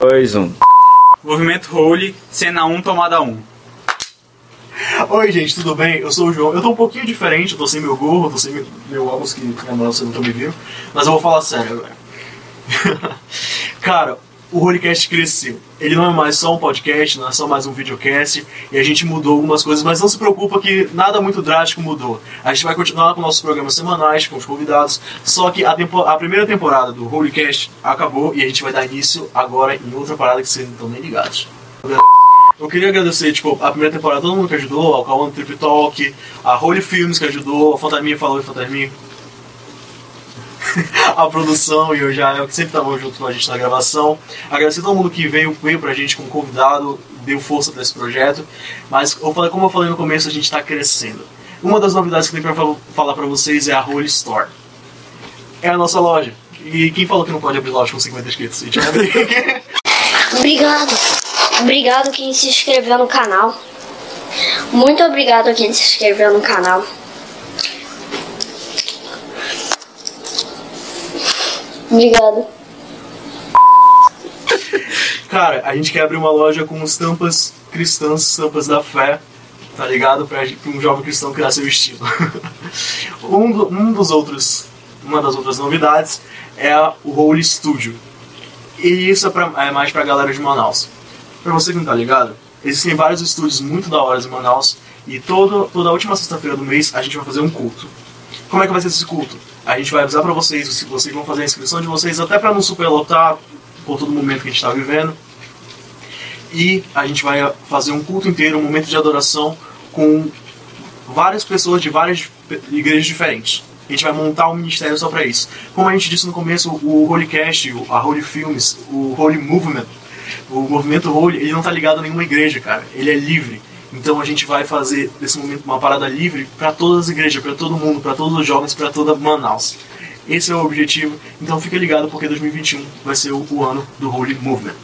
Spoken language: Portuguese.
2, 1. Movimento Holy, cena 1, tomada 1. Oi, gente, tudo bem? Eu sou o João. Eu tô um pouquinho diferente, eu tô sem meu gorro, eu tô sem meu, óculos que minha mãe você nunca me viu. Mas eu vou falar sério agora. Cara, o Holycast cresceu. Ele não é mais só um podcast, não é só mais um videocast, e a gente mudou algumas coisas, mas não se preocupa que nada muito drástico mudou. A gente vai continuar com nossos programas semanais, com os convidados, só que a, tempo, a primeira temporada do Holycast acabou e a gente vai dar início agora em outra parada que vocês não estão nem ligados. Eu queria agradecer, tipo, a primeira temporada, todo mundo que ajudou, ao Kawan Trip Talk, a Holy Films que ajudou, a Fantasminha falou e Fantasminha. a produção e o Jael, que sempre estavam junto com a gente na gravação. Agradecer a todo mundo que veio, veio pra gente como convidado, deu força para esse projeto. Mas, como eu falei no começo, a gente está crescendo. Uma das novidades que eu tenho pra falar pra vocês é a Holy Store. É a nossa loja. E quem falou que não pode abrir loja com 50 inscritos? Obrigado. Obrigado quem se inscreveu no canal. Muito obrigado a quem se inscreveu no canal. Obrigado. Cara, a gente quer abrir uma loja com estampas cristãs, estampas da fé, tá ligado? Pra, pra um jovem cristão criar seu estilo. um, do, um dos outros, uma das outras novidades é o Holy Studio. E isso é, pra, é mais pra galera de Manaus. Pra você que não tá ligado, existem vários estúdios muito da hora em Manaus e todo, toda a última sexta-feira do mês a gente vai fazer um culto. Como é que vai ser esse culto? A gente vai avisar para vocês se vocês vão fazer a inscrição de vocês, até para não superlotar por todo o momento que a gente está vivendo. E a gente vai fazer um culto inteiro, um momento de adoração com várias pessoas de várias igrejas diferentes. A gente vai montar um ministério só para isso. Como a gente disse no começo, o Holycast, a Holy Films, o Holy Movement, o movimento Holy, ele não está ligado a nenhuma igreja, cara. Ele é livre. Então a gente vai fazer desse momento uma parada livre para todas as igrejas, para todo mundo, para todos os jovens, para toda Manaus. Esse é o objetivo. Então fica ligado porque 2021 vai ser o ano do Holy Movement.